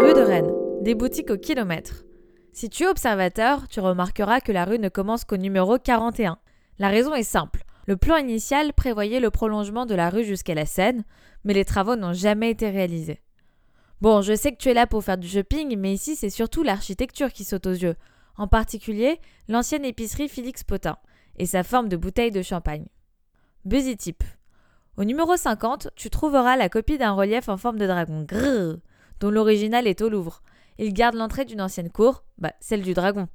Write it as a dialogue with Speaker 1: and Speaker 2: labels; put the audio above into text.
Speaker 1: Rue de Rennes, des boutiques au kilomètre. Si tu es observateur, tu remarqueras que la rue ne commence qu'au numéro 41. La raison est simple. Le plan initial prévoyait le prolongement de la rue jusqu'à la Seine, mais les travaux n'ont jamais été réalisés. Bon, je sais que tu es là pour faire du shopping, mais ici c'est surtout l'architecture qui saute aux yeux, en particulier l'ancienne épicerie Félix Potin et sa forme de bouteille de champagne. Busy type. Au numéro 50, tu trouveras la copie d'un relief en forme de dragon, dont l'original est au Louvre. Il garde l'entrée d'une ancienne cour, bah, celle du dragon.